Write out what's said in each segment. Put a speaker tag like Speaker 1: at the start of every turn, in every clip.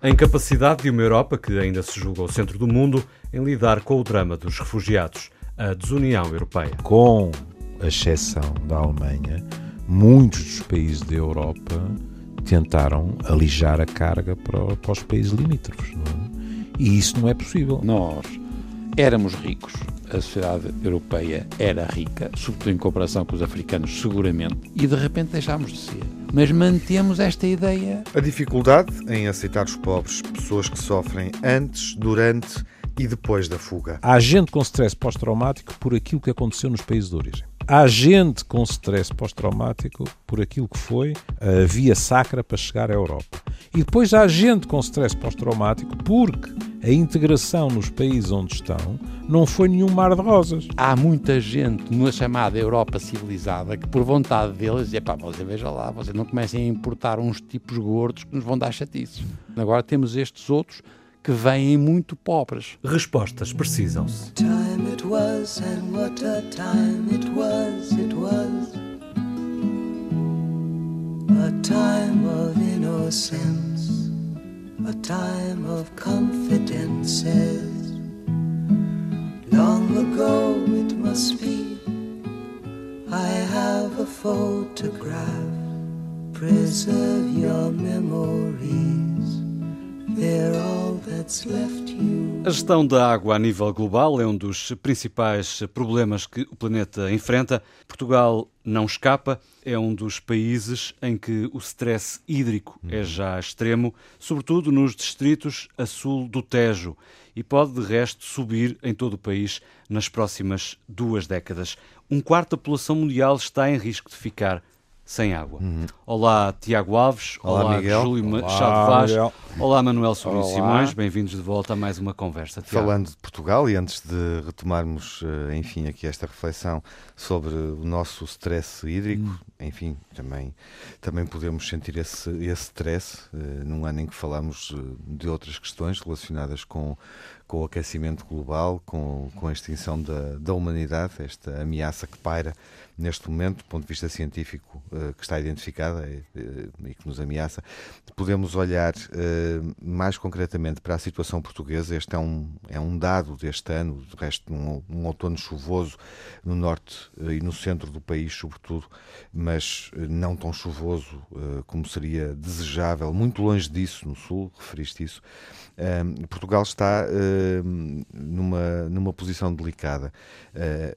Speaker 1: A incapacidade de uma Europa que ainda se julga o centro do mundo em lidar com o drama dos refugiados, a desunião europeia.
Speaker 2: Com a exceção da Alemanha, muitos dos países da Europa tentaram alijar a carga para, para os países limítrofes. É? E isso não é possível.
Speaker 3: Nós éramos ricos, a sociedade europeia era rica, sobretudo em comparação com os africanos, seguramente, e de repente deixámos de ser. Mas mantemos esta ideia.
Speaker 4: A dificuldade em aceitar os pobres, pessoas que sofrem antes, durante e depois da fuga.
Speaker 2: Há gente com stress pós-traumático por aquilo que aconteceu nos países de origem. Há gente com stress pós-traumático por aquilo que foi a via sacra para chegar à Europa. E depois há gente com stress pós-traumático porque a integração nos países onde estão não foi nenhum mar de rosas.
Speaker 3: Há muita gente na chamada Europa civilizada que, por vontade deles, é pá, você veja lá, você não comecem a importar uns tipos gordos que nos vão dar chatices. Agora temos estes outros que vêm muito pobres.
Speaker 1: Respostas precisam-se. Time it was and what a time it was, it was A time of innocence, a time of confidences. Long ago it must be, I have a photograph. Preserve your memories, a gestão da água a nível global é um dos principais problemas que o planeta enfrenta. Portugal não escapa, é um dos países em que o stress hídrico é já extremo, sobretudo nos distritos a sul do Tejo, e pode de resto subir em todo o país nas próximas duas décadas. Um quarto da população mundial está em risco de ficar sem água. Uhum. Olá, Tiago Alves. Olá, olá Miguel. Júlio Machado Vaz. Olá, Manuel Sobrinho Simões. Bem-vindos de volta a mais uma conversa.
Speaker 4: Tiago. Falando de Portugal, e antes de retomarmos, eh, enfim, aqui esta reflexão sobre o nosso stress hídrico, uhum. enfim, também, também podemos sentir esse, esse stress uh, num ano em que falamos uh, de outras questões relacionadas com, com o aquecimento global, com, com a extinção da, da humanidade, esta ameaça que paira neste momento, do ponto de vista científico, uh, que está identificada e, uh, e, que nos ameaça, podemos olhar uh, mais concretamente para a situação portuguesa. Este é um, é um dado deste ano, de resto, um, um outono chuvoso no norte e no centro do país, sobretudo, mas não tão chuvoso como seria desejável, muito longe disso no sul, referiste isso. Portugal está numa, numa posição delicada.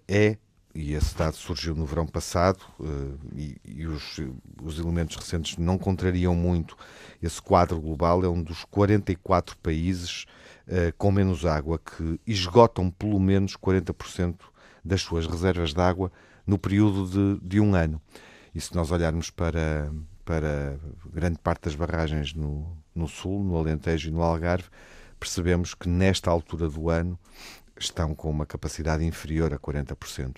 Speaker 4: é e esse dado surgiu no verão passado uh, e, e os, os, elementos recentes não contrariam muito esse quadro global. É um dos 44 países uh, com menos água que esgotam pelo menos 40% das suas reservas de água no período de, de, um ano. E se nós olharmos para, para grande parte das barragens no, no Sul, no Alentejo e no Algarve, percebemos que nesta altura do ano estão com uma capacidade inferior a 40%.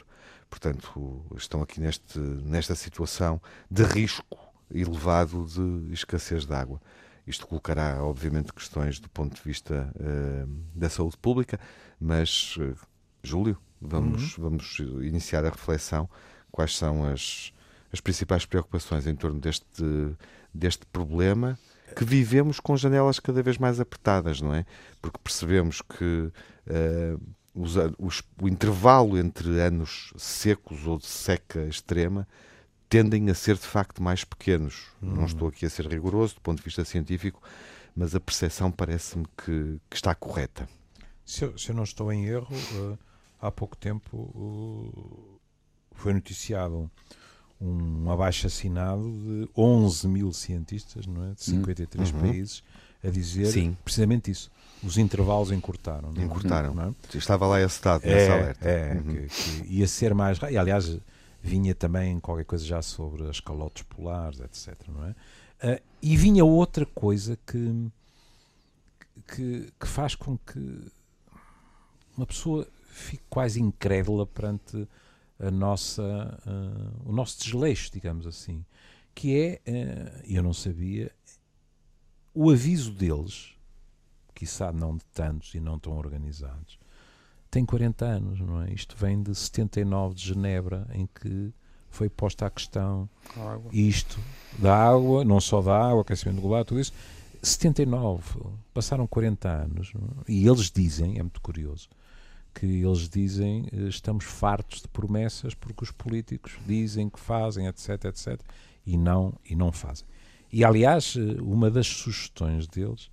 Speaker 4: Portanto, estão aqui neste, nesta situação de risco elevado de escassez de água. Isto colocará, obviamente, questões do ponto de vista uh, da saúde pública, mas, uh, Júlio, vamos, uhum. vamos iniciar a reflexão. Quais são as, as principais preocupações em torno deste, deste problema que vivemos com janelas cada vez mais apertadas, não é? Porque percebemos que. Uh, os, o intervalo entre anos secos ou de seca extrema tendem a ser de facto mais pequenos. Não estou aqui a ser rigoroso do ponto de vista científico, mas a percepção parece-me que, que, está correta.
Speaker 2: Se eu, se eu, não estou em erro, uh, há pouco tempo uh, foi noticiado um, abaixo assinado de 11 mil cientistas não é? de 53 uhum. países a dizer Sim. precisamente isso os intervalos encurtaram.
Speaker 4: Não? É? Encurtaram. Não é? Estava lá esse dado, é, alerta.
Speaker 2: É, uhum. que, que, ia ser mais. E aliás, vinha também qualquer coisa já sobre as calotes polares, etc. Não é? Uh, e vinha outra coisa que, que, que, faz com que uma pessoa fique quase incrédula perante a nossa, uh, o nosso desleixo, digamos assim, que é, uh, eu não sabia, o aviso deles quiçá não de tantos e não tão organizados, tem 40 anos, não é? Isto vem de 79 de Genebra, em que foi posta a questão, isto, da água, não só da água, aquecimento global, tudo isso, 79, passaram 40 anos, e eles dizem, é muito curioso, que eles dizem eh, estamos fartos de promessas porque os políticos dizem que fazem, etc, etc, e não, e não fazem. E, aliás, eh, uma das sugestões deles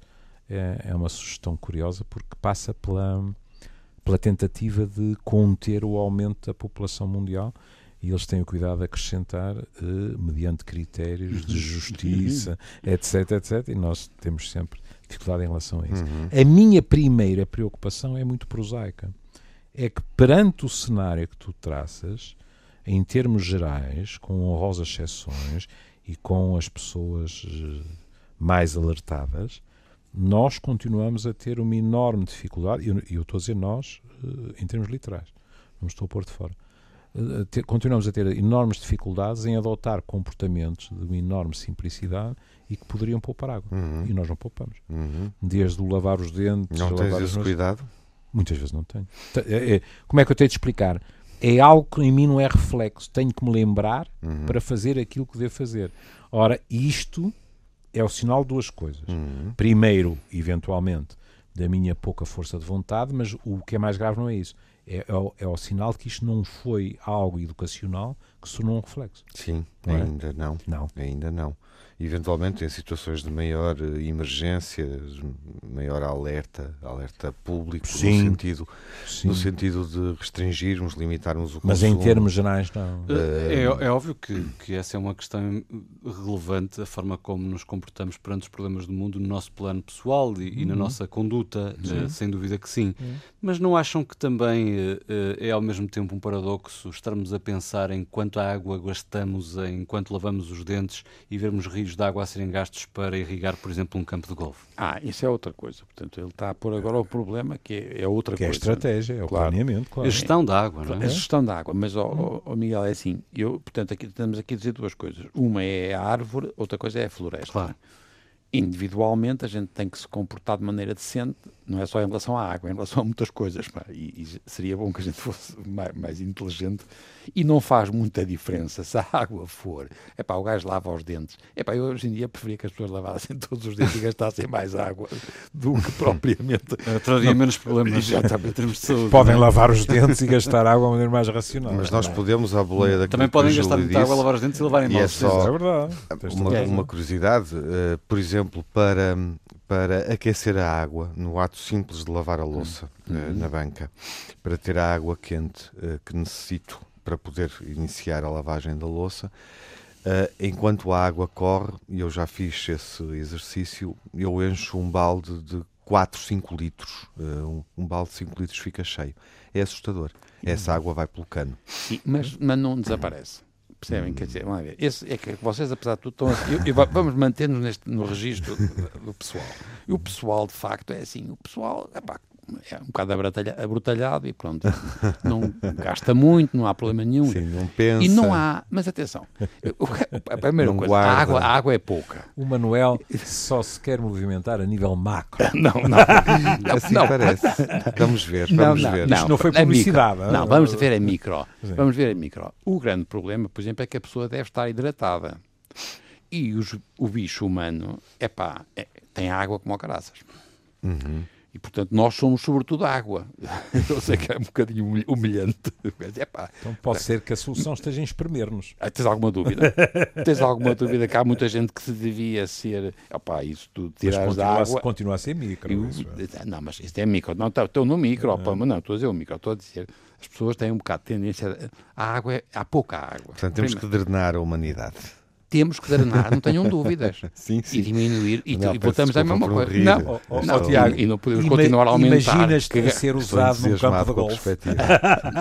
Speaker 2: é, é uma sugestão curiosa porque passa pela, pela tentativa de conter o aumento da população mundial e eles têm o cuidado de acrescentar uh, mediante critérios de justiça, etc, etc, e nós temos sempre dificuldade em relação a isso.
Speaker 4: Uhum.
Speaker 2: A minha primeira preocupação é muito prosaica. É que perante o cenário que tu traças, em termos gerais, com honrosas exceções e com as pessoas uh, mais alertadas, nós continuamos a ter uma enorme dificuldade, e eu, estou a dizer nós uh, em termos literais, não estou a pôr de fora eh, ter, continuamos a ter enormes dificuldades em adotar comportamentos de uma enorme simplicidade e que poderiam poupar água.
Speaker 4: Uhum.
Speaker 2: E nós não poupamos.
Speaker 4: Uhum.
Speaker 2: Desde o lavar os dentes.
Speaker 4: Não tens esse cuidado?
Speaker 2: Muitas vezes não tenho. É, é, como é que eu tenho de explicar? É algo que em mim não é reflexo. Tenho que me lembrar
Speaker 4: uhum.
Speaker 2: para fazer aquilo que devo fazer. Ora, isto é o sinal de duas coisas.
Speaker 4: Uhum.
Speaker 2: Primeiro, eventualmente, da minha pouca força de vontade, mas o que é mais grave não é isso é, é, o, é o sinal de que isto não foi algo educacional que se tornou um reflexo.
Speaker 4: Sim,
Speaker 2: Não é?
Speaker 4: ainda não.
Speaker 2: Não.
Speaker 4: Ainda não. Eventualmente, em situações de maior eh, emergência, maior alerta, alerta público,
Speaker 2: Sim.
Speaker 4: no sentido,
Speaker 2: Sim.
Speaker 4: no sentido de restringirmos, limitarmos o
Speaker 2: Mas
Speaker 4: consumo.
Speaker 2: em termos gerais, não.
Speaker 5: É, é óbvio que, que essa é uma questão relevante, a forma como nos comportamos perante os problemas do mundo no nosso plano pessoal e, e na nossa conduta, eh, sem dúvida que sim. Mas não acham que também eh, é ao mesmo tempo um paradoxo estarmos a pensar em quanto água gastamos enquanto lavamos os dentes e vermos rios de água a serem gastos para irrigar, por exemplo, um campo de golfe?
Speaker 3: Ah, isso é outra coisa. Portanto, ele está a pôr agora o problema que é, é outra
Speaker 2: Que é a
Speaker 3: coisa.
Speaker 2: estratégia, é o
Speaker 3: Claro.
Speaker 2: planeamento, claro.
Speaker 5: A gestão da água, não
Speaker 3: A
Speaker 5: é?
Speaker 3: gestão da água, mas, ó, ó, Miguel, é assim, eu, portanto, aqui, estamos aqui a dizer duas coisas. Uma é a árvore, outra coisa é a floresta.
Speaker 5: Claro.
Speaker 3: Individualmente, a gente tem que se comportar de maneira decente, não é só em relação à água, é em relação a muitas coisas. pá. E, e seria bom que a gente fosse mais, mais inteligente. E não faz muita diferença se a água for. É pá, o gajo lava os dentes. É pá, eu hoje em dia preferia que as pessoas lavassem todos os dentes e gastassem mais água do que propriamente.
Speaker 5: Traria menos problemas
Speaker 3: Exatamente.
Speaker 5: em termos de saúde.
Speaker 2: Podem
Speaker 5: não é?
Speaker 2: lavar os dentes e gastar água de maneira mais racional.
Speaker 4: Mas nós podemos, à boleia daquilo
Speaker 5: Também podem gastar muita água lavar os dentes e lavarem
Speaker 4: E
Speaker 5: mal
Speaker 4: é
Speaker 5: os
Speaker 4: só-
Speaker 5: dentes.
Speaker 2: é verdade.
Speaker 4: Uma, uma curiosidade, eh, por exemplo, para, para aquecer a água, no ato simples de lavar a louça eh, na banca, para ter a água quente eh, que necessito para poder iniciar a lavagem da louça, eh, enquanto a água corre, e eu já fiz esse exercício, eu encho um balde de 4, 5 litros. um, balde de 5 litros fica cheio. É assustador. Essa água vai pelo cano.
Speaker 3: Sim, mas, mas não desaparece. Percebem? Quer dizer, vamos ver. Esse, é que vocês, apesar de tudo, estão assim. eu- eu va- vamos manter-nos no registro do pessoal. E o pessoal, de facto, é assim. O pessoal epá, é um bocado abrutalha- abrutalhado e pronto. Não gasta muito, não há problema nenhum.
Speaker 4: Sim, não pensa.
Speaker 3: E não há. Mas atenção. o- A primeira
Speaker 4: Não
Speaker 3: coisa, a água, a água é pouca.
Speaker 2: O Manuel só se quer movimentar a nível macro.
Speaker 3: Não, não. não,
Speaker 4: Assim
Speaker 3: não.
Speaker 4: parece. Vamos ver,
Speaker 3: Não,
Speaker 4: vamos
Speaker 3: não,
Speaker 4: ver.
Speaker 3: não.
Speaker 2: Isto não foi
Speaker 3: micro.
Speaker 2: publicidade, ah?
Speaker 3: Não, vamos ver a micro.
Speaker 2: Sim.
Speaker 3: Vamos ver a micro. O grande problema, por exemplo, é que a pessoa deve estar hidratada. E os- o bicho humano, epá, é, tem água como a caraças.
Speaker 4: Uhum.
Speaker 3: E, portanto, nós somos sobretudo água. Eu sei que é um bocadinho humilh- humilhante. Mas, epá,
Speaker 2: Então pode ser que a solução esteja em espremer-nos.
Speaker 3: ah, tens alguma dúvida? tens alguma dúvida que há muita gente que se devia ser... Opá, isso tu
Speaker 2: Mas
Speaker 3: tiras da
Speaker 2: continua, a,
Speaker 3: água...
Speaker 2: continua a ser micro.
Speaker 3: Eu-
Speaker 2: é.
Speaker 3: não, mas isto é micro. Não, tá- estou no micro, opa, mas não, estou a dizer o micro. Estou a dizer, as pessoas têm um bocado de tendência. A água, é- há pouca água.
Speaker 4: Portanto, temos que drenar a humanidade.
Speaker 3: Temos que drenar, não tenham dúvidas.
Speaker 4: Sim,
Speaker 3: E diminuir, e,
Speaker 4: Não,
Speaker 3: e voltamos à mesma
Speaker 4: um
Speaker 3: coisa.
Speaker 4: rir.
Speaker 3: Não,
Speaker 2: Oh, oh,
Speaker 3: não,
Speaker 2: Tiago,
Speaker 3: e, não podemos continuar a aumentar.
Speaker 2: Imaginas-te
Speaker 3: Que-
Speaker 2: a ser usado num campo de golfe.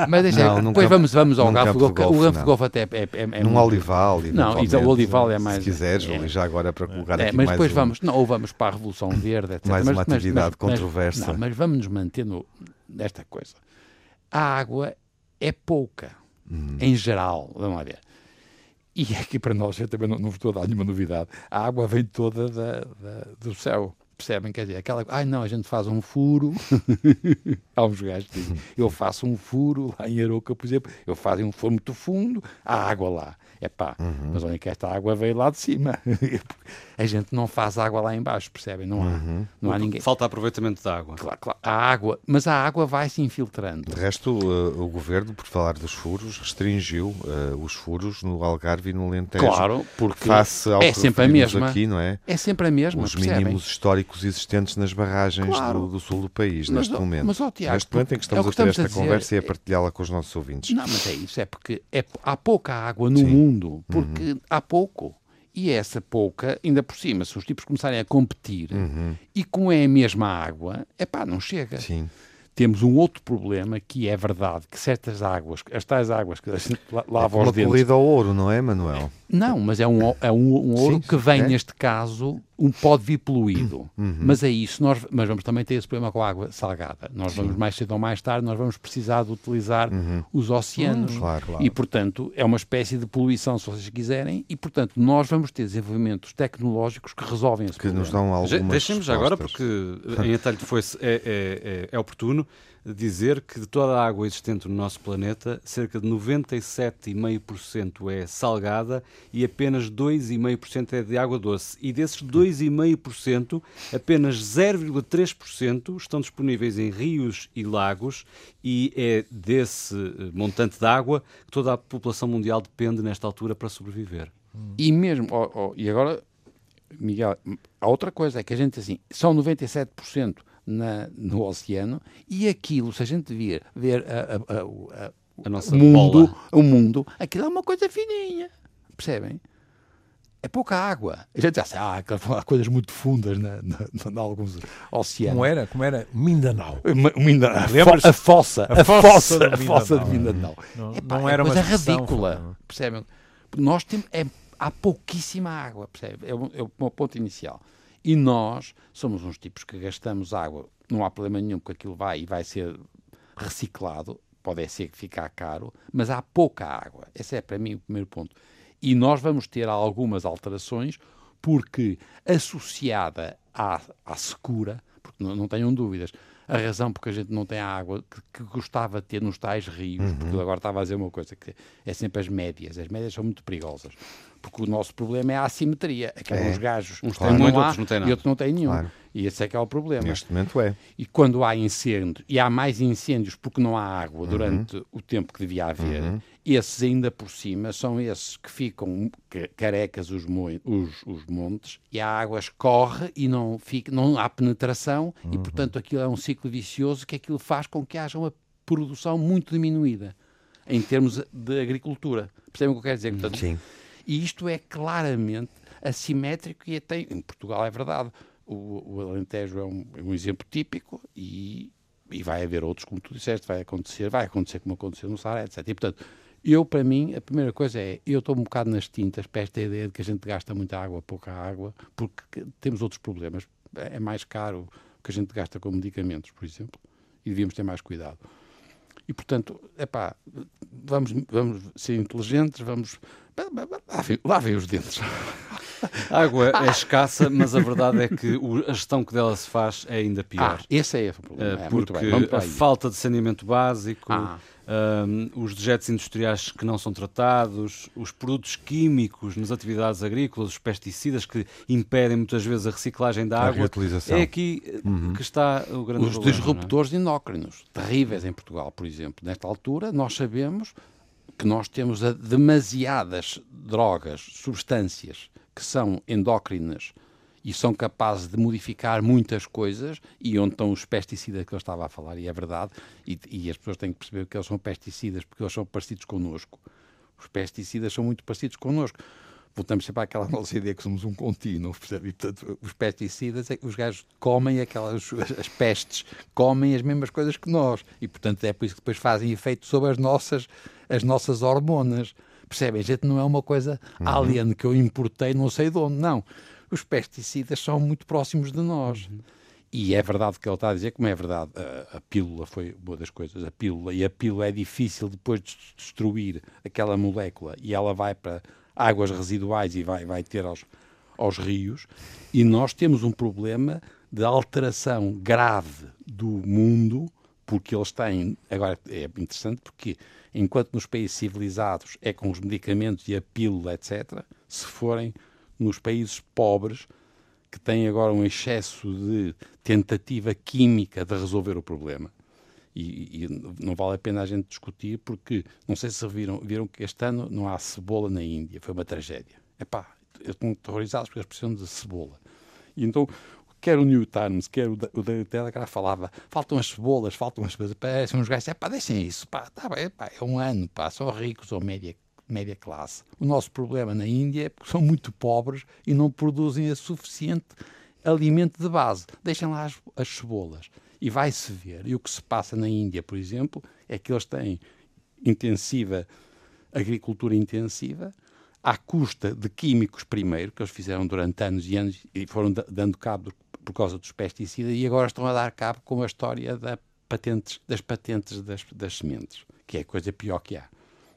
Speaker 3: Mas deixa,
Speaker 4: Não,
Speaker 3: depois
Speaker 4: campo-
Speaker 3: vamos, vamos ao
Speaker 4: campo de
Speaker 3: golfe, o
Speaker 4: golfe
Speaker 3: de golfe até é, é, é
Speaker 4: Num olival,
Speaker 3: Não, o olival é mais.
Speaker 4: Se quiseres,
Speaker 3: é.
Speaker 4: Já agora para colocar
Speaker 3: É,
Speaker 4: aqui
Speaker 3: mas depois
Speaker 4: um-
Speaker 3: vamos, não, ou vamos para a Revolução Verde, etc.
Speaker 4: Mais uma atividade controversa.
Speaker 3: não, mas vamos nos manter no, nesta coisa. A água é pouca,
Speaker 4: Hum.
Speaker 3: em geral, vamos lá ver. E aqui para nós, eu também não, não vos estou a dar nenhuma novidade, a água vem toda da- da- do céu. Percebem? Quer dizer, aquela. Ai não, a gente faz um furo. Há uns gajos que dizem, eu faço um furo lá em Aroca, por exemplo, eu faço um furo muito fundo, há água lá. Epá, uhum. mas olha que esta água veio lá de cima. a gente não faz água lá embaixo, percebem? Não há, uhum. não há ninguém.
Speaker 5: Falta aproveitamento da água.
Speaker 3: Claro, claro. A água, mas a água vai se infiltrando.
Speaker 4: De resto, uh, o governo, por falar dos furos, restringiu uh, os furos no Algarve e no Alentejo.
Speaker 3: Claro, porque
Speaker 4: face ao
Speaker 3: é sempre a mesma.
Speaker 4: aqui, não é?
Speaker 3: É sempre a mesma.
Speaker 4: Os
Speaker 3: percebem?
Speaker 4: mínimos históricos existentes nas barragens
Speaker 3: Claro.
Speaker 4: do, do sul do país,
Speaker 3: Mas,
Speaker 4: neste
Speaker 3: ó,
Speaker 4: momento.
Speaker 3: mas, ó, Tiago,
Speaker 4: neste momento em que
Speaker 3: é o
Speaker 4: estamos
Speaker 3: que
Speaker 4: a ter
Speaker 3: estamos a
Speaker 4: esta
Speaker 3: dizer.
Speaker 4: conversa e a partilhá-la com os nossos ouvintes.
Speaker 3: Não, mas é isso, é porque é, há pouca água no
Speaker 4: Sim. Uhum.
Speaker 3: Mundo, porque há pouco. E essa pouca, ainda por cima, se os tipos começarem a competir, e como é a mesma água, é pá, não chega.
Speaker 4: Uhum. Sim.
Speaker 3: Temos um outro problema que é verdade, que certas águas, as tais águas que a gente
Speaker 4: É
Speaker 3: lava
Speaker 4: como
Speaker 3: os
Speaker 4: uma
Speaker 3: dentes,
Speaker 4: corrida ao ouro, não é, Manuel?
Speaker 3: Não, mas é um, é um, um ouro
Speaker 4: Sim,
Speaker 3: que vem,
Speaker 4: é.
Speaker 3: neste caso, um pode vir poluído.
Speaker 4: Uhum.
Speaker 3: Mas é isso, nós, mas vamos também ter esse problema com a água salgada. Nós vamos mais cedo ou mais tarde, nós vamos precisar de utilizar os oceanos.
Speaker 4: Uhum. Claro, claro.
Speaker 3: E, portanto, é uma espécie de poluição, se vocês quiserem, e, portanto, nós vamos ter desenvolvimentos tecnológicos que resolvem esse
Speaker 4: Que
Speaker 3: problema.
Speaker 4: nos dão algumas
Speaker 5: Já- Deixem-me já agora,
Speaker 4: respostas.
Speaker 5: porque em atalho de foice é, é, é, é oportuno dizer que de toda a água existente no nosso planeta, cerca de 97,5% é salgada e apenas 2,5% é de água doce. E desses 2,5%, apenas 0,3% estão disponíveis em rios e lagos e é desse eh, montante de água que toda a população mundial depende nesta altura para sobreviver.
Speaker 3: E mesmo, ó, ó, e agora, Miguel, há outra coisa, é que a gente assim, são 97% na, no oceano e aquilo, se a gente vir, ver a, a- a- o- a-
Speaker 5: nossa
Speaker 3: mundo,
Speaker 5: bola.
Speaker 3: o mundo, aquilo é uma coisa fininha, percebem? É pouca água. A gente assim, ah, há coisas muito fundas na alguns oceanos.
Speaker 2: Como era? Como era? Mindanao.
Speaker 3: Uma- uma Minda- a, fossa, a, fossa, a fossa de
Speaker 2: Mindanao.
Speaker 3: Mindanao.
Speaker 2: Não-
Speaker 3: Epá,
Speaker 2: não
Speaker 3: é
Speaker 2: era uma
Speaker 3: coisa ridícula, percebem? Nós temos, é, há pouquíssima água, percebe? É o, é o meu ponto inicial. E nós somos uns tipos que gastamos água, não há problema nenhum, porque aquilo vai e vai ser reciclado, pode ser que ficar caro, mas há pouca água. Esse é para mim o primeiro ponto. E nós vamos ter algumas alterações, porque associada à, à secura, porque não, não tenham dúvidas, a razão porque a gente não tem a água que, que gostava de ter nos tais rios, porque eu agora estava a dizer uma coisa, que é sempre as médias. As médias são muito perigosas, porque o nosso problema é a assimetria. É que
Speaker 4: É.
Speaker 3: uns gajos
Speaker 5: Uns
Speaker 3: claro,
Speaker 5: têm muito, outros não têm nada.
Speaker 3: e outros não têm nenhum.
Speaker 4: Claro.
Speaker 3: E esse é que é o problema.
Speaker 4: Neste momento é.
Speaker 3: E quando há incêndio, e há mais incêndios porque não há água durante o tempo que devia haver, esses ainda por cima são esses que ficam ca- carecas os, os, os montes e a água escorre e não, fica, não há penetração e, portanto, aquilo é um ciclo vicioso que aquilo faz com que haja uma produção muito diminuída em termos de agricultura. Percebem o que eu quero dizer? Portanto,
Speaker 4: Sim.
Speaker 3: E isto é claramente assimétrico e até em Portugal é verdade. O, o Alentejo é um, é um exemplo típico e, e vai haver outros, como tu disseste, vai acontecer, vai acontecer como aconteceu no Saara, etc. E, portanto, eu, para mim, a primeira coisa é, eu estou um bocado nas tintas para esta ideia de que a gente gasta muita água, pouca água, porque temos outros problemas. É mais caro o que a gente gasta com medicamentos, por exemplo, e devíamos ter mais cuidado. E, portanto, epá, vamos, vamos ser inteligentes, vamos... Lavem, os dentes.
Speaker 5: A água é escassa, mas a verdade é que a gestão que dela se faz é ainda pior.
Speaker 3: Ah, esse é o problema. É, muito
Speaker 5: porque a falta de saneamento básico,
Speaker 3: Ah.
Speaker 5: Ahm, os dejetos industriais que não são tratados, os produtos químicos nas atividades agrícolas, os pesticidas que impedem muitas vezes a reciclagem da
Speaker 4: A
Speaker 5: água.
Speaker 4: reutilização.
Speaker 5: É aqui eh, que está o grande
Speaker 3: Os
Speaker 5: problema. não é?
Speaker 3: disruptores endócrinos, terríveis em Portugal, por exemplo. Nesta altura, nós sabemos que nós temos demasiadas drogas, substâncias que são endócrinas e são capazes de modificar muitas coisas e onde estão os pesticidas que eu estava a falar, e é verdade, e, e as pessoas têm que perceber que eles são pesticidas porque eles são parecidos connosco. Os pesticidas são muito parecidos connosco. Voltamos sempre àquela nossa ideia que somos um contínuo, percebe? E, portanto, os pesticidas, é os gajos comem aquelas, as pestes, comem as mesmas coisas que nós. E, portanto, é por isso que depois fazem efeito sobre as nossas, as nossas hormonas. Percebem? A gente não é uma coisa alien que eu importei não sei de onde, não. Os pesticidas são muito próximos de nós. E é verdade o que ele está a dizer, como é verdade, a, a pílula foi uma das coisas, a pílula, e a pílula é difícil depois de destruir aquela molécula e ela vai para águas residuais e vai, vai ter aos, aos rios, e nós temos um problema de alteração grave do mundo porque eles têm. Agora é interessante porque, enquanto nos países civilizados é com os medicamentos e a pílula, etc., se forem nos países pobres, que têm agora um excesso de tentativa química de resolver o problema. E, e, não vale a pena a gente discutir, porque não sei se viram, viram que este ano não há cebola na Índia, foi uma tragédia. Epá, estão terrorizados porque eles precisam de cebola. E então quer o New Times, quer o, o Daily Telegraph falava, faltam as cebolas, faltam as coisas, parecem uns gajos, é pá, deixem isso, pá, tá bem, é um ano, pá, são ricos ou média, média classe. O nosso problema na Índia é porque são muito pobres e não produzem a suficiente alimento de base. Deixem lá as, as cebolas. E vai-se ver. E o que se passa na Índia, por exemplo, é que eles têm intensiva, agricultura intensiva, à custa de químicos primeiro, que eles fizeram durante anos e anos e foram dando cabo por causa dos pesticidas, e agora estão a dar cabo com a história da patentes, das patentes das, das sementes, que é a coisa pior que há.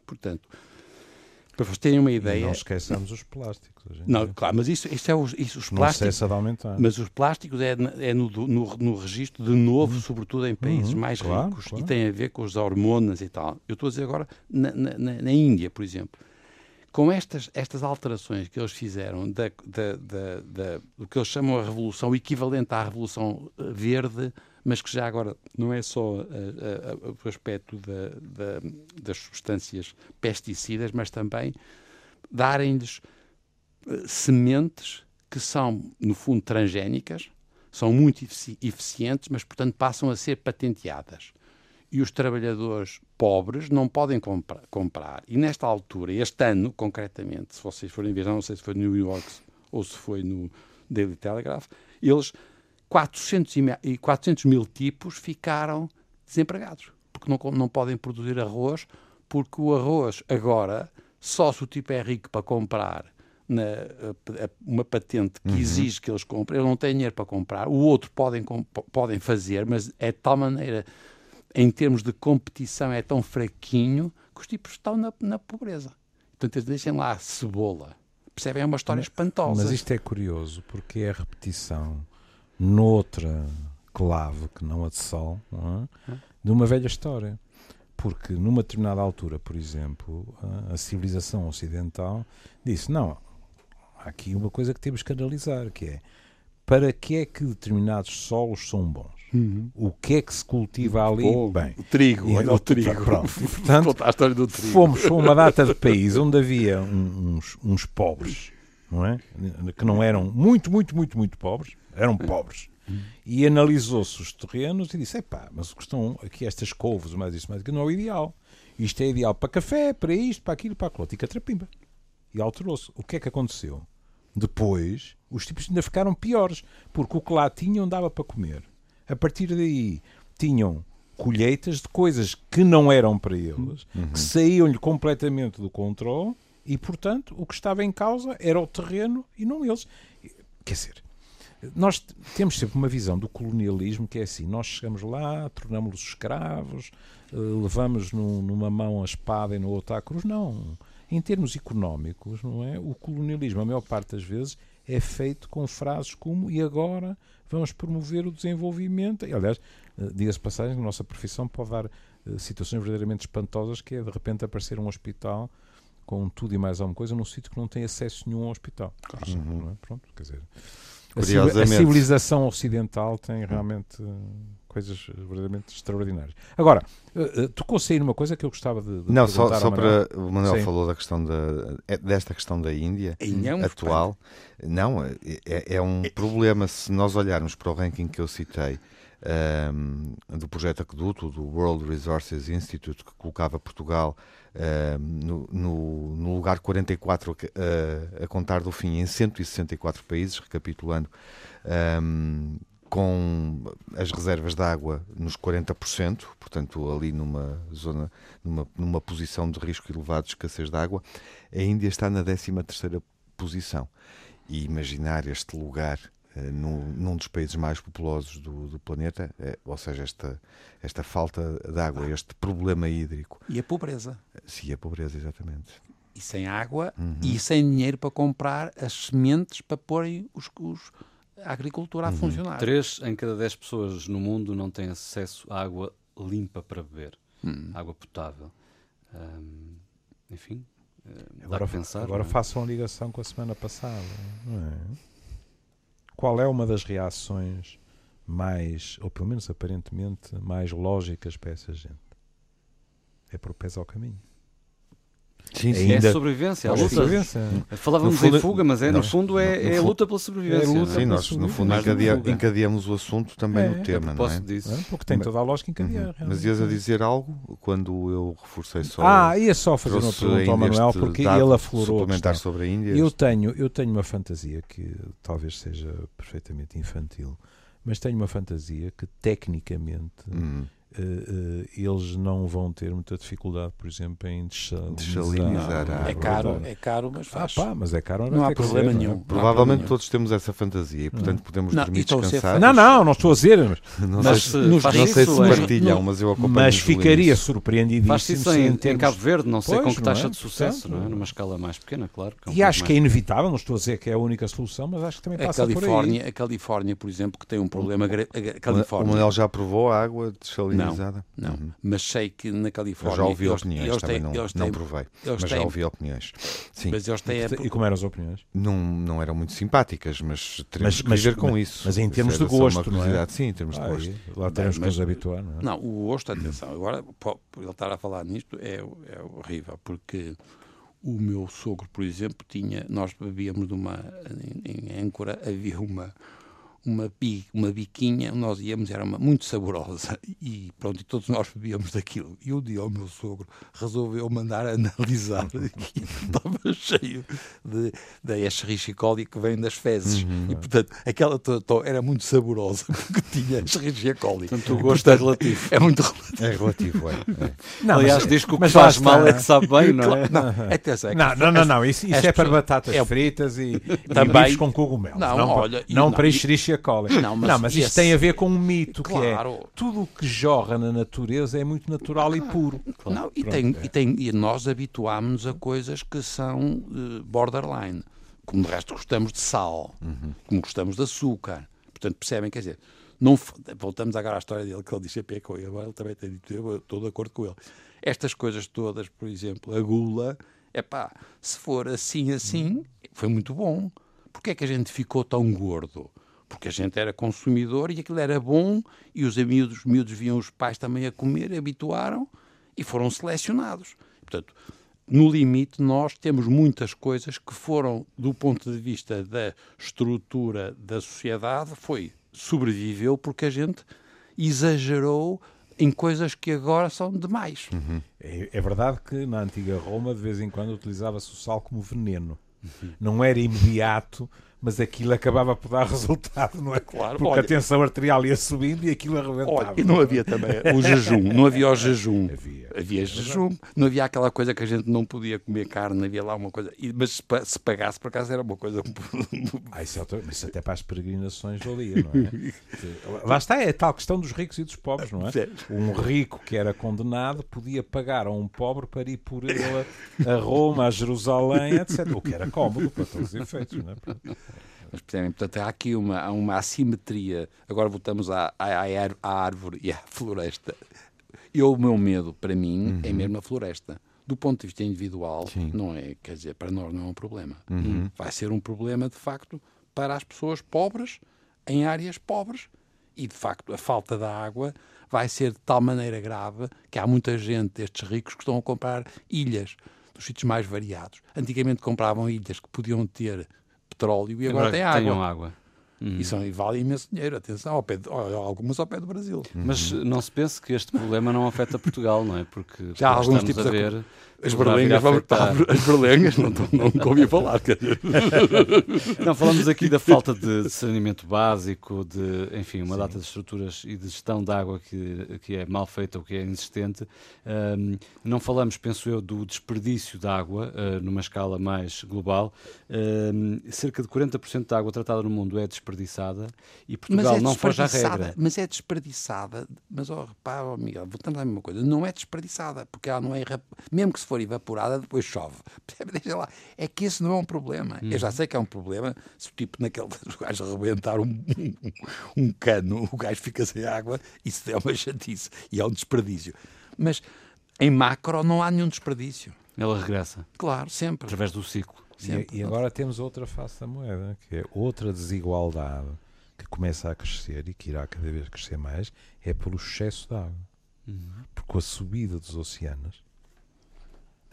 Speaker 3: Portanto, para vocês terem uma ideia. E
Speaker 2: não esqueçamos os plásticos.
Speaker 3: Não, claro, mas isso, isso é os, isso, os plásticos.
Speaker 2: Não de aumentar.
Speaker 3: Mas os plásticos é, é no, no, no registro de novo, uhum. sobretudo em países uhum, mais claro, ricos, claro. e tem a ver com as hormonas e tal. Eu estou a dizer agora na, na, na Índia, por exemplo com estas, estas alterações que eles fizeram da, da, da, da, do que eles chamam a revolução equivalente à revolução eh, verde, mas que já agora não é só a, a, o aspecto das substâncias pesticidas, mas também darem-lhes sementes que são, no fundo, transgénicas, são muito eficientes, mas, portanto, passam a ser patenteadas e os trabalhadores pobres não podem compra comprar. E nesta altura, este ano, concretamente, se vocês forem ver, não sei se foi no New York ou se foi no Daily Telegraph, eles, 400, e 400 mil tipos ficaram desempregados, porque não, não podem produzir arroz, porque o arroz agora, só se o tipo é rico para comprar na, uma patente que uhum. exige que eles comprem, ele não tem dinheiro para comprar, o outro podem, podem fazer, mas é de tal maneira em termos de competição, é tão fraquinho que os tipos estão na, na pobreza. Portanto, deixem lá a cebola. Percebem? É uma história espantosa.
Speaker 2: Mas isto é curioso, porque é a repetição noutra clave que não a de sol, é? de uma velha história. Porque numa determinada altura, por exemplo, a civilização ocidental disse: não, há aqui uma coisa que temos que analisar, que é para que é que determinados solos são bons? Uhum. O que é que se cultiva ali?
Speaker 3: Bem, o trigo, e, olha o trigo.
Speaker 2: Pronto. E, portanto, a história do trigo. fomos para uma data de país onde havia uns, uns pobres, não é? Que não eram muito, muito, muito, muito pobres, eram pobres. E analisou-se os terrenos e disse: epá, mas o que estão aqui, estas couves, mais isso, mais aquilo, não é o ideal. Isto é ideal para café, para isto, para aquilo, para aquilo. E catrapimba. E alterou-se. O que é que aconteceu? Depois, os tipos ainda ficaram piores, porque o que lá tinham dava para comer. A partir daí, tinham colheitas de coisas que não eram para eles, uhum. que saíam-lhe completamente do controle e, portanto, o que estava em causa era o terreno e não eles. Quer dizer, nós temos sempre uma visão do colonialismo que é assim: nós chegamos lá, tornamos-los escravos, eh, levamos numa mão a espada e no outro a cruz. Não em termos económicos, não é? O colonialismo, a maior parte das vezes, é feito com frases como e agora vamos promover o desenvolvimento. E, aliás, eh, diga-se passagem, a nossa profissão pode dar uh, situações verdadeiramente espantosas, que é de repente aparecer um hospital com tudo e mais alguma coisa num sítio que não tem acesso nenhum ao hospital. Claro. Uhum. É? Pronto, quer dizer, a, civilização ocidental tem realmente coisas verdadeiramente extraordinárias. Agora, uh, tocou-se aí numa coisa que eu gostava de, de
Speaker 4: Não, só, só para. O Manuel Sim. falou da questão da, é, desta questão da Índia é atual. Não, é, é, é um problema se nós olharmos para o ranking que eu citei. Um, ehm, do projeto Aqueduto, do World Resources Institute, que colocava Portugal uh, no, no, no, lugar 44 uh, a contar do fim em 164 países, recapitulando, um, ehm, com as reservas de água nos 40%, portanto ali numa zona, numa, numa posição de risco elevado de escassez de água, a Índia está na 13ª posição. E imaginar este lugar uh, num, num, dos países mais populosos do, do planeta, é, ou seja, esta, esta falta de água, este problema hídrico.
Speaker 3: E a pobreza.
Speaker 4: Sim, a pobreza, exatamente.
Speaker 3: E sem água uhum. e sem dinheiro para comprar as sementes para porem os, os a agricultura a uhum. funcionar.
Speaker 5: Três em cada dez pessoas no mundo não têm acesso à água limpa para beber,
Speaker 3: Hum.
Speaker 5: água potável. Hum, enfim, eh,
Speaker 2: Agora,
Speaker 5: pensar.
Speaker 2: agora
Speaker 5: é?
Speaker 2: façam a ligação com a semana passada. Não é? Qual é uma das reações mais, ou pelo menos aparentemente, mais lógicas para essa gente? É pés ao caminho.
Speaker 4: Sim,
Speaker 2: É
Speaker 4: sim.
Speaker 5: É
Speaker 2: ainda-
Speaker 5: sobrevivência, a
Speaker 2: É
Speaker 5: luta.
Speaker 2: sobrevivência.
Speaker 5: Falávamos
Speaker 4: No fundo-
Speaker 5: em fuga, mas é, no fundo é,
Speaker 4: no- no
Speaker 5: é a luta pela sobrevivência.
Speaker 2: É luta
Speaker 4: Sim, nós no fundo encadeia- encadeamos o assunto também
Speaker 2: É,
Speaker 4: no
Speaker 2: é
Speaker 4: tema, não é?
Speaker 5: disso.
Speaker 2: É? Porque tem toda a lógica encadeada.
Speaker 4: Uhum. Mas ias a dizer algo quando eu reforcei só.
Speaker 2: Ah, ia só fazer uma pergunta ao Manuel, porque ele aflorou
Speaker 4: suplementar sobre a Índia.
Speaker 2: Eu tenho, eu tenho uma fantasia que talvez seja perfeitamente infantil, mas tenho uma fantasia que tecnicamente
Speaker 4: Hum.
Speaker 2: Eh, eh, eles não vão ter muita dificuldade, por exemplo, em desalinizar.
Speaker 4: A
Speaker 3: É
Speaker 4: água.
Speaker 3: caro, é caro, mas
Speaker 2: Ah,
Speaker 3: faz.
Speaker 2: pá, mas é caro.
Speaker 3: Não há
Speaker 2: que
Speaker 3: problema
Speaker 2: ser, não é?
Speaker 3: nenhum.
Speaker 4: Provavelmente
Speaker 3: Não
Speaker 4: todos temos essa fantasia e, portanto, podemos
Speaker 3: Não,
Speaker 4: dormir descansados.
Speaker 2: Não, não, não estou a dizer, mas,
Speaker 4: Não
Speaker 5: Mas
Speaker 4: sei,
Speaker 5: se
Speaker 3: nos
Speaker 4: não sei se
Speaker 5: isso
Speaker 4: partilham, mas eu acompanho
Speaker 2: mas ficaria surpreendidíssimo
Speaker 5: Faz-se isso
Speaker 2: se
Speaker 5: em,
Speaker 2: em
Speaker 5: em
Speaker 2: termos-
Speaker 5: Cabo Verde, não sei
Speaker 2: Pois,
Speaker 5: com que
Speaker 2: não
Speaker 5: taxa
Speaker 2: é?
Speaker 5: de sucesso,
Speaker 2: Portanto,
Speaker 5: não é? numa escala mais pequena, claro. que é um
Speaker 2: E acho que é inevitável, não estou a dizer que é a única solução, mas acho que também
Speaker 3: A
Speaker 2: passa por aí.
Speaker 3: Califórnia, a Califórnia, por exemplo, que tem um problema. gra- A
Speaker 4: O
Speaker 3: Califórnia.
Speaker 4: Manuel já provou a água desalinizada?
Speaker 3: Não,
Speaker 4: Uhum.
Speaker 3: mas sei que na
Speaker 4: Eu
Speaker 3: Califórnia.
Speaker 4: já ouvi
Speaker 3: eles,
Speaker 4: opiniões,
Speaker 3: eles
Speaker 4: também
Speaker 3: têm,
Speaker 4: não,
Speaker 3: eles
Speaker 4: não
Speaker 3: têm,
Speaker 4: provei,
Speaker 3: eles
Speaker 4: mas já
Speaker 3: têm-
Speaker 4: ouvi opiniões. Sim,
Speaker 3: Mas eles têm.
Speaker 2: E como eram as opiniões?
Speaker 4: não, não eram muito simpáticas, mas teremos
Speaker 2: Mas-
Speaker 4: que
Speaker 2: mas-
Speaker 4: viver com
Speaker 2: mas-
Speaker 4: isso.
Speaker 2: mas em termos
Speaker 4: era
Speaker 2: de gosto, não é?
Speaker 4: Sim, em termos de
Speaker 2: Ah,
Speaker 4: gosto.
Speaker 2: aí, lá temos que nos habituar, não é?
Speaker 3: Não, o gosto, atenção, agora po- por ele estar a falar nisto é, é horrível, porque o meu sogro, por exemplo, tinha, nós bebíamos de uma, em, em âncora havia uma, uma, bi, uma biquinha, nós íamos, era uma, muito saborosa, e pronto, e todos nós bebíamos daquilo. E um dia o meu sogro resolveu mandar analisar, e estava cheio de, da Escherichia coli que vem das fezes, e portanto, aquela to- to- era muito saborosa, porque tinha Escherichia coli.
Speaker 5: Portanto, o gosto é relativo.
Speaker 3: É muito relativo.
Speaker 4: É relativo, é. é.
Speaker 2: Não,
Speaker 5: Aliás,
Speaker 2: mas-
Speaker 5: diz que o que faz
Speaker 2: está.
Speaker 5: mal é que sabe bem, não é?
Speaker 3: Não, atenção, é que
Speaker 2: Não, não, não, não, isso, isso é para batatas
Speaker 3: é-
Speaker 2: fritas e, e
Speaker 3: Também-
Speaker 2: bifes com cogumelos.
Speaker 3: Não,
Speaker 2: Não,
Speaker 3: olha, e
Speaker 2: não
Speaker 3: não,
Speaker 2: para
Speaker 3: e-
Speaker 2: Escherichia coli.
Speaker 3: Não, mas
Speaker 2: Não, mas isto
Speaker 3: esse-
Speaker 2: tem a ver com um mito que é
Speaker 3: Claro.
Speaker 2: tudo o que jorra na natureza é muito natural e puro.
Speaker 3: Não, e,
Speaker 2: Pronto,
Speaker 3: tem,
Speaker 2: é.
Speaker 3: e, tem, e nós habituámos-nos a coisas que são eh, borderline. Como de resto gostamos de sal, como gostamos de açúcar. Portanto, percebem, quer dizer, não, voltamos agora à história dele, que ele disse a ele, agora ele também tem dito, eu estou de acordo com ele. Estas coisas todas, por exemplo, a gula, é pá, se for assim, assim, foi muito bom. Porquê é que a gente ficou tão gordo? Porque a gente era consumidor e aquilo era bom e os miúdos, os miúdos viam os pais também a comer, habituaram e foram selecionados. Portanto, no limite, nós temos muitas coisas que foram, do ponto de vista da estrutura da sociedade, foi sobreviveu porque a gente exagerou em coisas que agora são demais.
Speaker 2: É, é verdade que na antiga Roma de vez em quando utilizava-se o sal como veneno. Não era imediato, mas aquilo acabava por dar resultado, não é?
Speaker 3: Claro,
Speaker 2: Porque
Speaker 3: olha-
Speaker 2: a tensão arterial ia subindo e aquilo arrebentava.
Speaker 3: Olha, e não havia também o jejum, não havia o jejum.
Speaker 2: Havia.
Speaker 3: Havia jejum, não havia aquela coisa que a gente não podia comer carne, havia lá uma coisa. Mas se, pa- se pagasse, por acaso, era uma coisa.
Speaker 2: Ah, isso, é outra- isso até para as peregrinações valia, não é? Lá está, é a tal questão dos ricos e dos pobres, não é? Um rico que era condenado podia pagar a um pobre para ir por ele a, a Roma, a Jerusalém, etc. O que era cómodo para todos os efeitos, não é?
Speaker 3: Mas percebem? Portanto, há aqui uma, há uma assimetria. Agora voltamos à, à, à ár- à árvore e à floresta. Eu, o meu medo, para mim, é mesmo a floresta. Do ponto de vista individual, não é, quer dizer, para nós não é um problema. Vai ser um problema, de facto, para as pessoas pobres, em áreas pobres. E, de facto, a falta da água vai ser de tal maneira grave que há muita gente, destes ricos, que estão a comprar ilhas dos sítios mais variados. Antigamente compravam ilhas que podiam ter petróleo e agora, tem água.
Speaker 5: tenham água.
Speaker 3: E, são, e vale imenso dinheiro, atenção, ao pé de- algumas ao pé do Brasil.
Speaker 5: Mas não se pense que este problema não afeta Portugal, não é? Porque
Speaker 3: Já há alguns tipos
Speaker 5: a
Speaker 3: de-
Speaker 5: ver.
Speaker 3: As
Speaker 5: poderá vir a
Speaker 3: berlengas, vamos- as berlengas não, não, não ouvi falar.
Speaker 5: Não, falamos aqui da falta de saneamento básico, de, enfim, uma data de estruturas e de gestão de água que, que é mal feita ou que é inexistente. Ahm, não falamos, penso eu, do desperdício de água ah, numa escala mais global. Ahm, cerca de 40% da água tratada no mundo é, desper- desperdiçada e Portugal não foge à regra.
Speaker 3: Mas é desperdiçada, mas oh, repara, oh, Miguel, voltando à mesma coisa, não é desperdiçada, porque ela não é, mesmo que se for evaporada, depois chove. Deixa lá, é que esse não é um problema. Uhum. Eu já sei que é um problema, se o tipo naquele gajo arrebentar um, um, um cano, o gajo fica sem água, isso é uma chatice e é um desperdício. Mas em macro não há nenhum desperdício.
Speaker 5: Ela regressa.
Speaker 3: Claro, sempre.
Speaker 5: Através do ciclo.
Speaker 2: E, e, agora temos outra face da moeda, que é outra desigualdade que começa a crescer e que irá cada vez crescer mais, é pelo excesso de água. Uhum. Porque a subida dos oceanos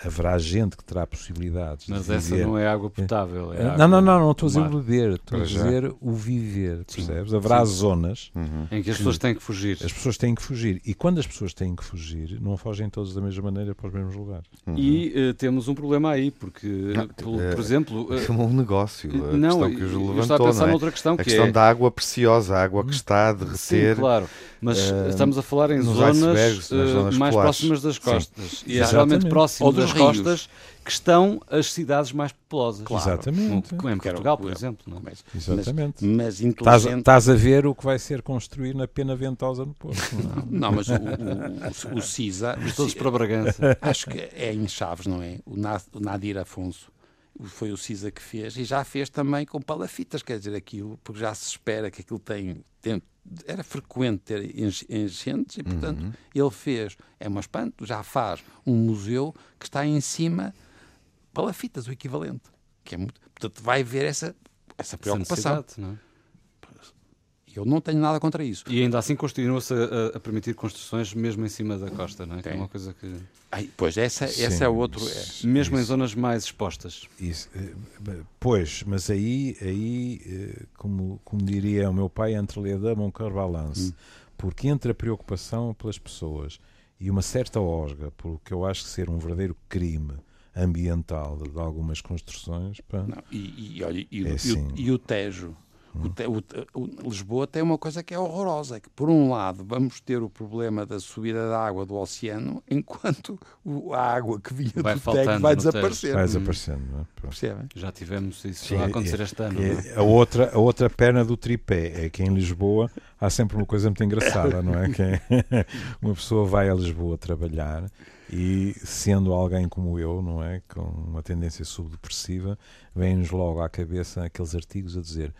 Speaker 2: haverá gente que terá possibilidades
Speaker 5: Mas
Speaker 2: de
Speaker 5: essa não é água potável. É
Speaker 2: não,
Speaker 5: água
Speaker 2: não, não, não estou a dizer o beber, estou a dizer o viver, percebes? Haverá Sim. zonas
Speaker 5: uhum. em que as pessoas têm que fugir.
Speaker 2: As pessoas têm que fugir. E quando as pessoas têm que fugir, não fogem todos da mesma maneira para os mesmos lugares.
Speaker 5: Uhum. E uh, temos um problema aí, porque, não, por,
Speaker 4: é,
Speaker 5: por, exemplo.
Speaker 4: É um negócio. A
Speaker 5: não,
Speaker 4: questão que
Speaker 5: eu
Speaker 4: levantou,
Speaker 5: estava a pensar
Speaker 4: não é?
Speaker 5: noutra questão,
Speaker 4: a
Speaker 5: que
Speaker 4: questão
Speaker 5: é...
Speaker 4: da água preciosa, a água que está a derreter.
Speaker 5: Sim, claro. Mas uh, estamos a falar em zonas, zonas mais polares. próximas das costas. Sim. E é realmente próximo das rios. costas que estão as cidades mais populosas.
Speaker 2: Claro. Exatamente.
Speaker 5: Como em Portugal, por exemplo. Não?
Speaker 2: É? Exatamente.
Speaker 3: Mas, mas
Speaker 2: estás, estás, a ver o que vai ser construído na Pena Ventosa no Porto.
Speaker 3: Não, não mas o, o, o, o CISA...
Speaker 5: Todos para Bragança.
Speaker 3: Acho que é em Chaves, não é? O, Nadir Afonso foi o CISA que fez e já fez também com palafitas, quer dizer, aquilo, porque já se espera que aquilo tem, tem era frequente ter enchentes e, portanto, uhum. ele fez, é um espanto, já faz um museu que está em cima palafitas, o equivalente. Que é muito, portanto, vai haver essa, essa preocupação.
Speaker 5: Não é?
Speaker 3: Eu não tenho nada contra isso.
Speaker 5: E ainda assim continua-se a, a, permitir construções mesmo em cima da costa, não é? Que é uma coisa que.
Speaker 3: Ai, pois, essa, Sim, essa é outro. É.
Speaker 5: Mesmo isso. em zonas mais expostas.
Speaker 2: Isso. Eh, pois, mas aí, aí eh, como, como diria o meu pai, entre Ledama um carbalance. Hum. Porque entre a preocupação pelas pessoas e uma certa osga, pelo que eu acho que ser um verdadeiro crime ambiental de, de algumas construções. Pá,
Speaker 3: Não, e, e, olha, e, é assim. e, e o Tejo o, o, Lisboa tem uma coisa que é horrorosa, que por um lado vamos ter o problema da subida da água do oceano, enquanto o, a água que vinha
Speaker 5: vai
Speaker 3: do Tejo vai desaparecer.
Speaker 2: Vai desaparecendo, não
Speaker 3: é?
Speaker 5: Já tivemos isso Sim, a acontecer
Speaker 2: é,
Speaker 5: este ano.
Speaker 2: É, a, outra, a outra perna do tripé é que em Lisboa há sempre uma coisa muito engraçada, não é? Que é, uma pessoa vai a Lisboa trabalhar e sendo alguém como eu, não é, com uma tendência subdepressiva, vem-nos logo à cabeça aqueles artigos a dizer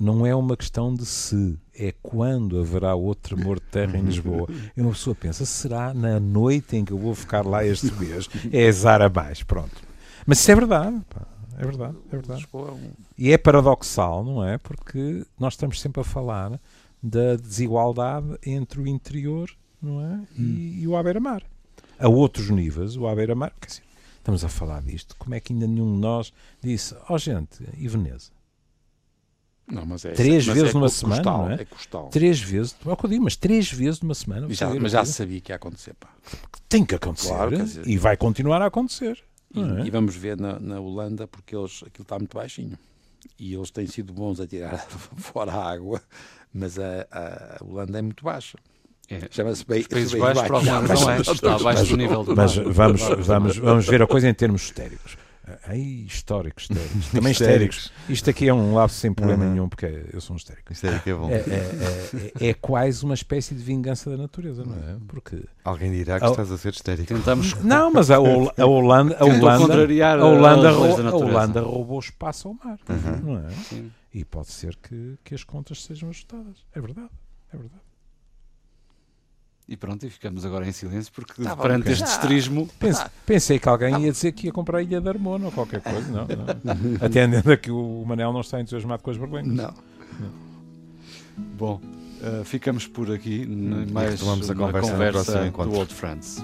Speaker 2: não é uma questão de se, é quando haverá outro tremor de terra em Lisboa. E uma pessoa pensa, será na noite em que eu vou ficar lá este mês? É azar a mais, pronto. Mas isso é verdade, pá. É verdade, é verdade. E é paradoxal, não é? Porque nós estamos sempre a falar da desigualdade entre o interior, não é? E, hum. e o à-beira-mar. A outros níveis, o à-beira-mar, estamos a falar disto, como é que ainda nenhum de nós disse, ó oh, gente, e Veneza?
Speaker 3: Não, mas é,
Speaker 2: três
Speaker 3: mas
Speaker 2: vezes
Speaker 3: é
Speaker 2: numa semana,
Speaker 3: custal,
Speaker 2: não é?
Speaker 3: é custal.
Speaker 2: Três vezes, é o que eu digo, mas três vezes numa semana.
Speaker 3: Já, mas já sabia que ia acontecer, pá.
Speaker 2: Tem que acontecer claro, dizer, e vai continuar a acontecer.
Speaker 3: E, é? e vamos ver na, na, Holanda, porque eles, aquilo está muito baixinho. E eles têm sido bons a tirar fora a água, mas a, a Holanda é muito baixa.
Speaker 5: É. Chama-se bem, Países Baixos, provavelmente não é, está abaixo do nível do
Speaker 2: Mas vamos, vamos, vamos ver a coisa em termos histéricos. Aí, históricos, histéricos. Também histéricos. Isto aqui é um lapso sem problema uhum. nenhum, porque eu sou um histérico.
Speaker 4: Histérico é bom.
Speaker 2: É, é, é, é, quase uma espécie de vingança da natureza, não é? Porque.
Speaker 4: Alguém dirá que a... estás a ser histérico.
Speaker 5: Tentamos.
Speaker 2: Não, mas a, Hol a Holanda. A Holanda, a Holanda, a Holanda roubou espaço ao mar, uhum. não é? Sim. E pode ser que, que as contas sejam ajustadas. É verdade. É verdade.
Speaker 5: E pronto, e ficamos agora em silêncio porque tá perante este esterismo.
Speaker 2: Pense, pensei que alguém ia dizer que ia comprar a Ilha de Armona ou qualquer coisa. Não, não. Atendendo a que o Manel não está entusiasmado com as berlengas.
Speaker 3: Não.
Speaker 5: não. Bom, uh, ficamos por aqui. Mais
Speaker 4: uma
Speaker 5: a conversa, conversa do Old Friends.